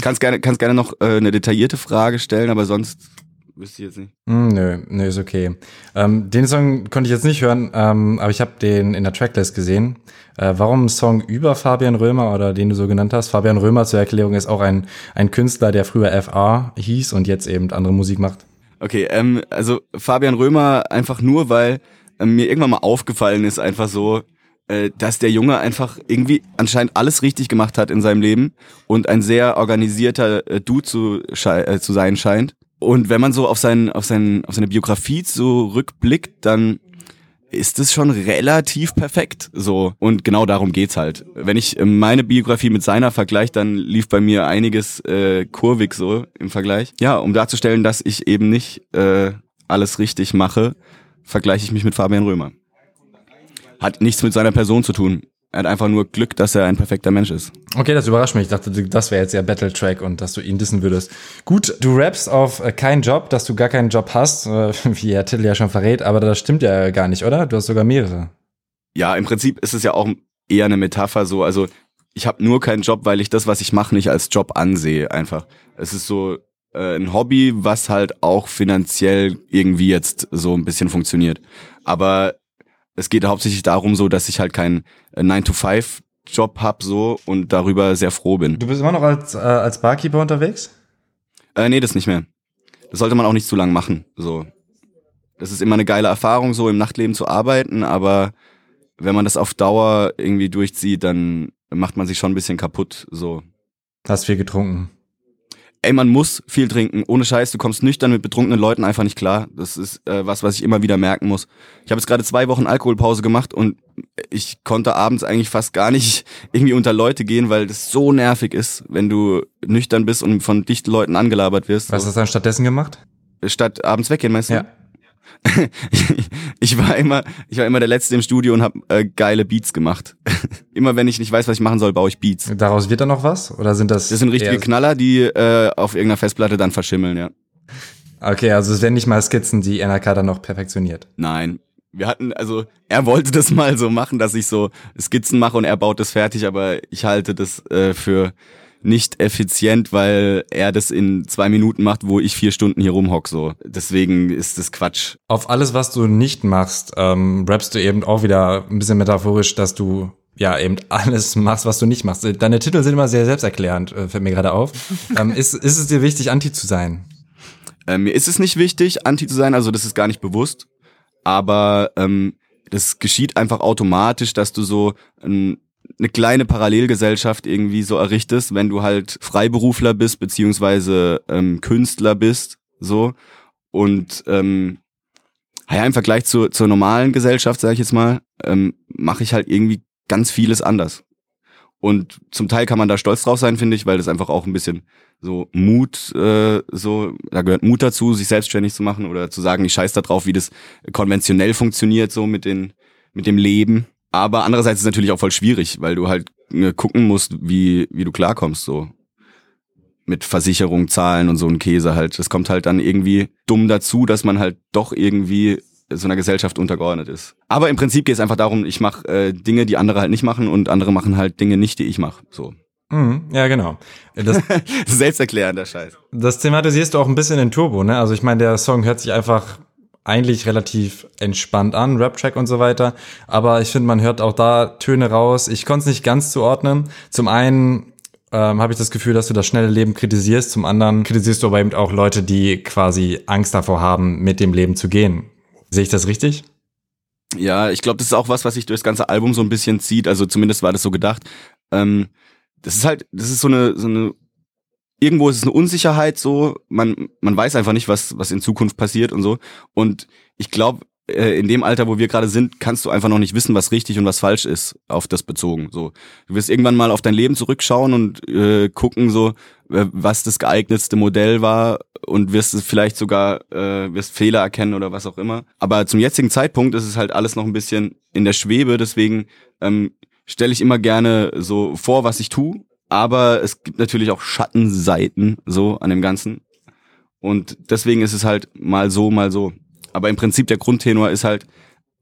Kannst gerne, kannst gerne noch äh, eine detaillierte Frage stellen, aber sonst wüsste ich jetzt nicht. Hm, nö, nö, ist okay. Ähm, den Song konnte ich jetzt nicht hören, ähm, aber ich habe den in der Tracklist gesehen. Äh, warum ein Song über Fabian Römer oder den du so genannt hast? Fabian Römer zur Erklärung ist auch ein, ein Künstler, der früher FA hieß und jetzt eben andere Musik macht. Okay, ähm, also Fabian Römer einfach nur, weil ähm, mir irgendwann mal aufgefallen ist, einfach so, äh, dass der Junge einfach irgendwie anscheinend alles richtig gemacht hat in seinem Leben und ein sehr organisierter äh, Dude zu, äh, zu sein scheint. Und wenn man so auf, seinen, auf, seinen, auf seine Biografie so rückblickt, dann ist es schon relativ perfekt so und genau darum geht's halt. Wenn ich äh, meine Biografie mit seiner vergleiche, dann lief bei mir einiges äh, kurvig so im Vergleich. Ja, um darzustellen, dass ich eben nicht äh, alles richtig mache, vergleiche ich mich mit Fabian Römer. Hat nichts mit seiner Person zu tun. Er hat einfach nur Glück, dass er ein perfekter Mensch ist. Okay, das überrascht mich. Ich dachte, das wäre jetzt ja Battle-Track und dass du ihn dissen würdest. Gut, du rappst auf äh, keinen Job, dass du gar keinen Job hast, äh, wie der Titel ja schon verrät, aber das stimmt ja gar nicht, oder? Du hast sogar mehrere. Ja, im Prinzip ist es ja auch eher eine Metapher so. Also ich habe nur keinen Job, weil ich das, was ich mache, nicht als Job ansehe. Einfach. Es ist so äh, ein Hobby, was halt auch finanziell irgendwie jetzt so ein bisschen funktioniert. Aber es geht hauptsächlich darum, so, dass ich halt keinen äh, 9-to-5-Job hab so und darüber sehr froh bin. Du bist immer noch als, äh, als Barkeeper unterwegs? Äh, nee, das nicht mehr. Das sollte man auch nicht zu lang machen. So. Das ist immer eine geile Erfahrung, so im Nachtleben zu arbeiten, aber wenn man das auf Dauer irgendwie durchzieht, dann macht man sich schon ein bisschen kaputt. So. Hast viel getrunken. Ey, man muss viel trinken. Ohne Scheiß, du kommst nüchtern mit betrunkenen Leuten einfach nicht klar. Das ist äh, was, was ich immer wieder merken muss. Ich habe jetzt gerade zwei Wochen Alkoholpause gemacht und ich konnte abends eigentlich fast gar nicht irgendwie unter Leute gehen, weil das so nervig ist, wenn du nüchtern bist und von dichten Leuten angelabert wirst. Was hast du dann stattdessen gemacht? Statt abends weggehen, meinst du? Ja. ich war immer, ich war immer der Letzte im Studio und habe äh, geile Beats gemacht. immer wenn ich nicht weiß, was ich machen soll, baue ich Beats. Daraus wird dann noch was? Oder sind das? Das sind richtige Knaller, die äh, auf irgendeiner Festplatte dann verschimmeln, ja. Okay, also es werden nicht mal Skizzen, die NRK dann noch perfektioniert. Nein. Wir hatten, also er wollte das mal so machen, dass ich so Skizzen mache und er baut das fertig, aber ich halte das äh, für nicht effizient, weil er das in zwei Minuten macht, wo ich vier Stunden hier rumhock so. Deswegen ist das Quatsch. Auf alles, was du nicht machst, ähm, rappst du eben auch wieder ein bisschen metaphorisch, dass du ja eben alles machst, was du nicht machst. Deine Titel sind immer sehr selbsterklärend, äh, fällt mir gerade auf. ähm, ist, ist es dir wichtig, anti zu sein? Äh, mir ist es nicht wichtig, anti zu sein, also das ist gar nicht bewusst, aber ähm, das geschieht einfach automatisch, dass du so ähm, eine kleine Parallelgesellschaft irgendwie so errichtest, wenn du halt Freiberufler bist, beziehungsweise ähm, Künstler bist, so. Und ähm, ja, im Vergleich zu, zur normalen Gesellschaft, sage ich jetzt mal, ähm, mache ich halt irgendwie ganz vieles anders. Und zum Teil kann man da stolz drauf sein, finde ich, weil das einfach auch ein bisschen so Mut, äh, so, da gehört Mut dazu, sich selbstständig zu machen oder zu sagen, ich scheiß da drauf, wie das konventionell funktioniert, so mit den, mit dem Leben. Aber andererseits ist es natürlich auch voll schwierig, weil du halt äh, gucken musst, wie, wie du klarkommst, so. Mit Versicherung, Zahlen und so ein Käse halt. Das kommt halt dann irgendwie dumm dazu, dass man halt doch irgendwie so einer Gesellschaft untergeordnet ist. Aber im Prinzip geht es einfach darum, ich mache äh, Dinge, die andere halt nicht machen und andere machen halt Dinge nicht, die ich mache. So. Mhm, ja, genau. Das, Selbsterklärender Scheiß. das thematisierst du auch ein bisschen in Turbo, ne? Also ich meine, der Song hört sich einfach eigentlich relativ entspannt an, Rap-Track und so weiter. Aber ich finde, man hört auch da Töne raus. Ich konnte es nicht ganz zuordnen. Zum einen ähm, habe ich das Gefühl, dass du das schnelle Leben kritisierst. Zum anderen kritisierst du aber eben auch Leute, die quasi Angst davor haben, mit dem Leben zu gehen. Sehe ich das richtig? Ja, ich glaube, das ist auch was, was sich durch das ganze Album so ein bisschen zieht. Also zumindest war das so gedacht. Ähm, das ist halt, das ist so eine, so eine, irgendwo ist es eine Unsicherheit so. Man, man weiß einfach nicht, was, was in Zukunft passiert und so. Und ich glaube, äh, in dem Alter, wo wir gerade sind, kannst du einfach noch nicht wissen, was richtig und was falsch ist, auf das bezogen. So, du wirst irgendwann mal auf dein Leben zurückschauen und äh, gucken so, äh, was das geeignetste Modell war und wirst es vielleicht sogar äh, wirst Fehler erkennen oder was auch immer. Aber zum jetzigen Zeitpunkt ist es halt alles noch ein bisschen in der Schwebe. Deswegen ähm, stelle ich immer gerne so vor, was ich tue. Aber es gibt natürlich auch Schattenseiten so an dem Ganzen. Und deswegen ist es halt mal so, mal so. Aber im Prinzip der Grundtenor ist halt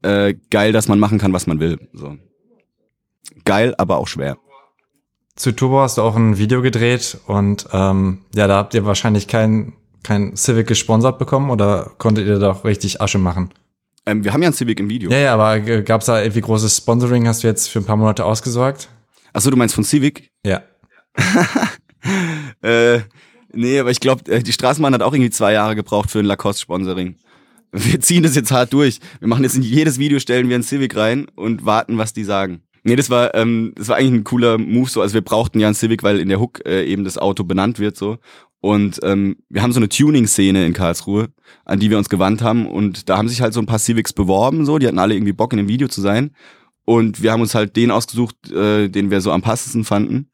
äh, geil, dass man machen kann, was man will. So. Geil, aber auch schwer. Zu Turbo hast du auch ein Video gedreht und ähm, ja, da habt ihr wahrscheinlich kein, kein Civic gesponsert bekommen oder konntet ihr da auch richtig Asche machen? Ähm, wir haben ja ein Civic im Video. Ja, ja, aber gab's da irgendwie großes Sponsoring? Hast du jetzt für ein paar Monate ausgesorgt? Achso, du meinst von Civic? Ja. Äh, nee, aber ich glaube, die Straßenbahn hat auch irgendwie zwei Jahre gebraucht für ein Lacoste-Sponsoring. Wir ziehen das jetzt hart durch. Wir machen jetzt in jedes Video, stellen wir ein Civic rein und warten, was die sagen. Nee, das war, ähm, das war eigentlich ein cooler Move so. Also wir brauchten ja ein Civic, weil in der Hook äh, eben das Auto benannt wird so. Und ähm, wir haben so eine Tuning-Szene in Karlsruhe, an die wir uns gewandt haben. Und da haben sich halt so ein paar Civics beworben, so. Die hatten alle irgendwie Bock, in dem Video zu sein. Und wir haben uns halt den ausgesucht, äh, den wir so am passendsten fanden.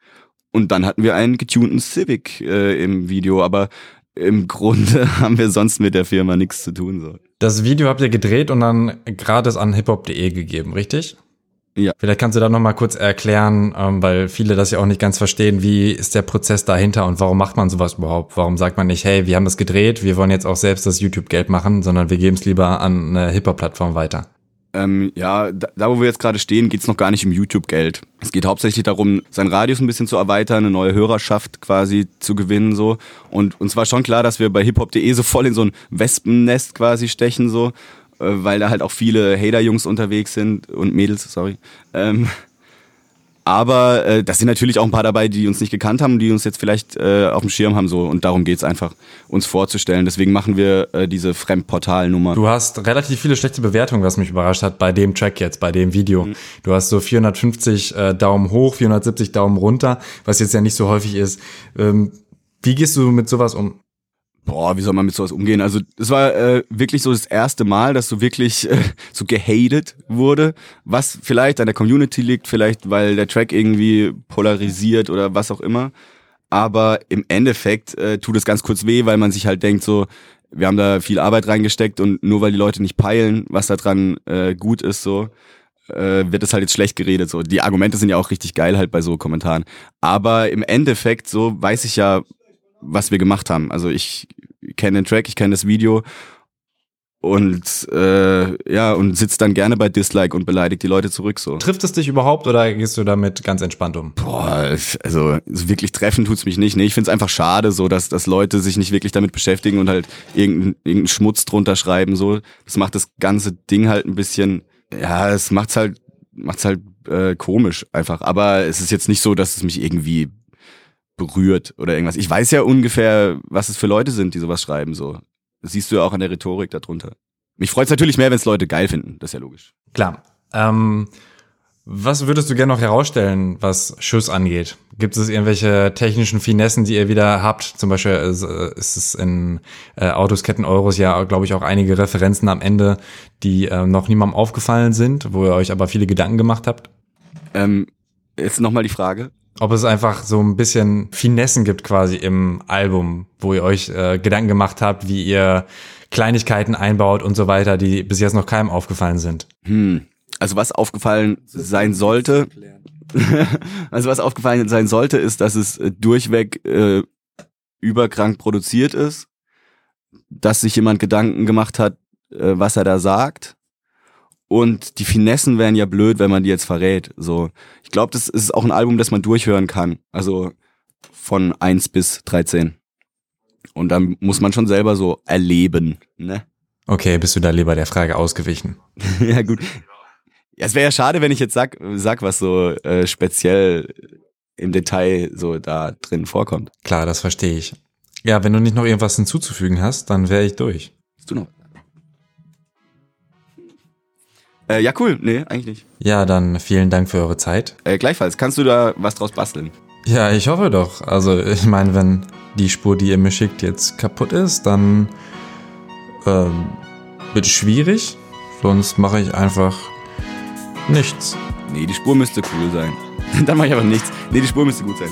Und dann hatten wir einen getunten Civic äh, im Video. Aber im Grunde haben wir sonst mit der Firma nichts zu tun. So. Das Video habt ihr gedreht und dann gratis an hiphop.de gegeben, richtig? Ja. Vielleicht kannst du da noch mal kurz erklären, ähm, weil viele das ja auch nicht ganz verstehen, wie ist der Prozess dahinter und warum macht man sowas überhaupt? Warum sagt man nicht, hey, wir haben das gedreht, wir wollen jetzt auch selbst das YouTube-Geld machen, sondern wir geben es lieber an eine Hip-Hop-Plattform weiter? Ähm, ja, da, da wo wir jetzt gerade stehen, geht's noch gar nicht um YouTube-Geld. Es geht hauptsächlich darum, seinen Radius ein bisschen zu erweitern, eine neue Hörerschaft quasi zu gewinnen so. Und uns war schon klar, dass wir bei hiphop.de so voll in so ein Wespennest quasi stechen so, äh, weil da halt auch viele Hater-Jungs unterwegs sind und Mädels, sorry. Ähm, aber äh, da sind natürlich auch ein paar dabei, die uns nicht gekannt haben, die uns jetzt vielleicht äh, auf dem Schirm haben so. Und darum geht's einfach, uns vorzustellen. Deswegen machen wir äh, diese Fremdportalnummer. Du hast relativ viele schlechte Bewertungen, was mich überrascht hat bei dem Track jetzt, bei dem Video. Du hast so 450 äh, Daumen hoch, 470 Daumen runter, was jetzt ja nicht so häufig ist. Ähm, wie gehst du mit sowas um? Boah, wie soll man mit sowas umgehen? Also es war äh, wirklich so das erste Mal, dass so wirklich äh, so gehatet wurde, was vielleicht an der Community liegt, vielleicht weil der Track irgendwie polarisiert oder was auch immer. Aber im Endeffekt äh, tut es ganz kurz weh, weil man sich halt denkt so, wir haben da viel Arbeit reingesteckt und nur weil die Leute nicht peilen, was da dran äh, gut ist, so, äh, wird es halt jetzt schlecht geredet. So, die Argumente sind ja auch richtig geil halt bei so Kommentaren. Aber im Endeffekt so weiß ich ja, was wir gemacht haben. Also ich kenne den Track, ich kenne das Video und äh, ja und sitzt dann gerne bei Dislike und beleidigt die Leute zurück so. Trifft es dich überhaupt oder gehst du damit ganz entspannt um? Boah, also so wirklich treffen tut's mich nicht. Nee, ich find's einfach schade, so dass, dass Leute sich nicht wirklich damit beschäftigen und halt irgendeinen irgendeinen Schmutz drunter schreiben. So, das macht das ganze Ding halt ein bisschen, ja, es macht's halt, macht's halt äh, komisch einfach. Aber es ist jetzt nicht so, dass es mich irgendwie berührt oder irgendwas. Ich weiß ja ungefähr, was es für Leute sind, die sowas schreiben. So, das siehst du ja auch an der Rhetorik darunter. Mich freut's natürlich mehr, wenn es Leute geil finden. Das ist ja logisch. Klar. Ähm, was würdest du gerne noch herausstellen, was Schuss angeht? Gibt es irgendwelche technischen Finessen, die ihr wieder habt? Zum Beispiel ist, äh, ist es in äh, Autosketten Euros ja, glaube ich, auch einige Referenzen am Ende, die äh, noch niemandem aufgefallen sind, wo ihr euch aber viele Gedanken gemacht habt. Ähm, jetzt nochmal die Frage. Ob es einfach so ein bisschen Finessen gibt quasi im Album, wo ihr euch äh, Gedanken gemacht habt, wie ihr Kleinigkeiten einbaut und so weiter, die bis jetzt noch keinem aufgefallen sind. Hm. Also was aufgefallen sein sollte, also was aufgefallen sein sollte, ist, dass es äh, durchweg äh, überkrank produziert ist, dass sich jemand Gedanken gemacht hat, äh, was er da sagt. Und die Finessen wären ja blöd, wenn man die jetzt verrät. So, ich glaube, das ist auch ein Album, das man durchhören kann. Also von 1 bis 13. Und dann muss man schon selber so erleben, ne? Okay, bist du da lieber der Frage ausgewichen? ja, gut. Ja, es wäre ja schade, wenn ich jetzt sag, sag was so äh, speziell im Detail so da drin vorkommt. Klar, das verstehe ich. Ja, wenn du nicht noch irgendwas hinzuzufügen hast, dann wäre ich durch. Hast du noch? Äh, ja, cool. Nee, eigentlich nicht. Ja, dann vielen Dank für eure Zeit. Äh, gleichfalls, kannst du da was draus basteln? Ja, ich hoffe doch. Also, ich meine, wenn die Spur, die ihr mir schickt, jetzt kaputt ist, dann ähm, wird es schwierig. Sonst mache ich einfach nichts. Nee, die Spur müsste cool sein. dann mache ich aber nichts. Nee, die Spur müsste gut sein.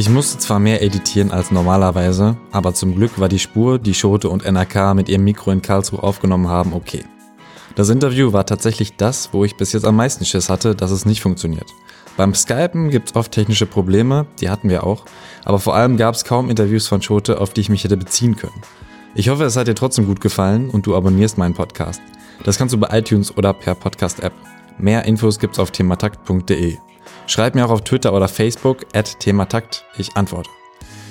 Ich musste zwar mehr editieren als normalerweise, aber zum Glück war die Spur, die Schote und NRK mit ihrem Mikro in Karlsruhe aufgenommen haben, okay. Das Interview war tatsächlich das, wo ich bis jetzt am meisten Schiss hatte, dass es nicht funktioniert. Beim Skypen gibt's oft technische Probleme, die hatten wir auch, aber vor allem gab's kaum Interviews von Schote, auf die ich mich hätte beziehen können. Ich hoffe, es hat dir trotzdem gut gefallen und du abonnierst meinen Podcast. Das kannst du bei iTunes oder per Podcast-App. Mehr Infos gibt's auf thematakt.de. Schreib mir auch auf Twitter oder Facebook at thematakt, ich antworte.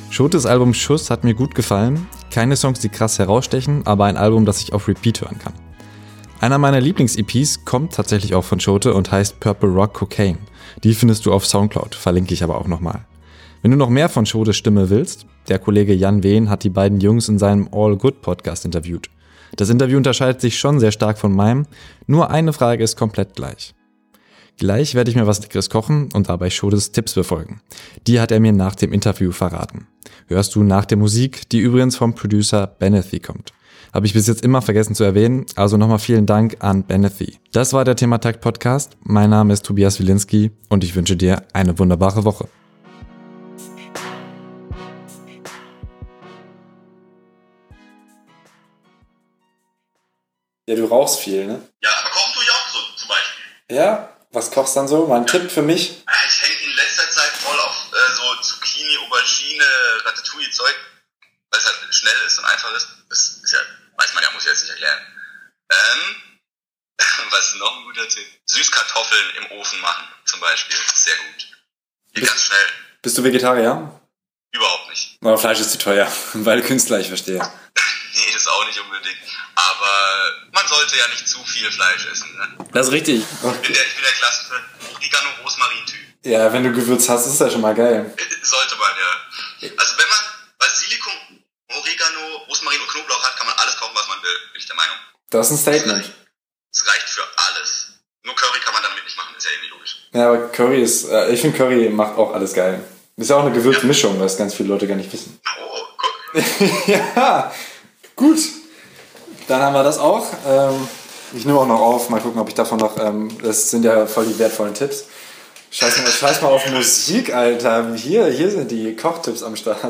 Schotes Album Schuss hat mir gut gefallen. Keine Songs, die krass herausstechen, aber ein Album, das ich auf Repeat hören kann. Einer meiner Lieblings-EPs kommt tatsächlich auch von Schote und heißt Purple Rock Cocaine. Die findest du auf Soundcloud, verlinke ich aber auch nochmal. Wenn du noch mehr von Schotes Stimme willst, der Kollege Jan Wehn hat die beiden Jungs in seinem All Good Podcast interviewt. Das Interview unterscheidet sich schon sehr stark von meinem, nur eine Frage ist komplett gleich. Gleich werde ich mir was Leckeres kochen und dabei Schodes Tipps befolgen. Die hat er mir nach dem Interview verraten. Hörst du nach der Musik, die übrigens vom Producer Benethy kommt. Habe ich bis jetzt immer vergessen zu erwähnen, also nochmal vielen Dank an Benethy. Das war der Thematakt Podcast. Mein Name ist Tobias Wilinski und ich wünsche dir eine wunderbare Woche. Ja, du rauchst viel, ne? Ja, aber kochen tue ich auch so zum Beispiel. Ja? Was kochst dann so? Mein Tipp für mich? Ja, Ich hänge in letzter Zeit voll auf äh, so Zucchini, Aubergine, Ratatouille-Zeug, weil es halt schnell ist und einfach ist. Das ist ja, weiß man ja, muss ich jetzt nicht erklären. Ähm, was ist noch ein guter Tipp? Süßkartoffeln im Ofen machen, zum Beispiel. Sehr gut. Geht Bist- ganz schnell. Bist du Vegetarier? Überhaupt nicht. Aber Fleisch ist zu teuer, weil Künstler, ich verstehe. Nee, das auch nicht unbedingt. Aber man sollte ja nicht zu viel Fleisch essen. Ne? Das ist richtig. Ich, bin der, ich bin der klassische Oregano-Rosmarin-Typ. Ja, wenn du Gewürz hast, ist das schon mal geil. Sollte man ja. Also wenn man Basilikum, Oregano, Rosmarin und Knoblauch hat, kann man alles kochen, was man will, bin ich der Meinung. Das ist ein Statement. Es reicht für alles. Nur Curry kann man damit nicht machen, ist ja irgendwie logisch. Ja, aber Curry ist, äh, ich finde Curry macht auch alles geil. Ist ja auch eine Gewürzmischung, was ganz viele Leute gar nicht wissen. Oh, guck. ja, gut. Dann haben wir das auch. Ähm, Ich nehme auch noch auf, mal gucken, ob ich davon noch, ähm, das sind ja voll die wertvollen Tipps. Scheiß mal, scheiß mal auf Musik, Alter. Hier, hier sind die Kochtipps am Start.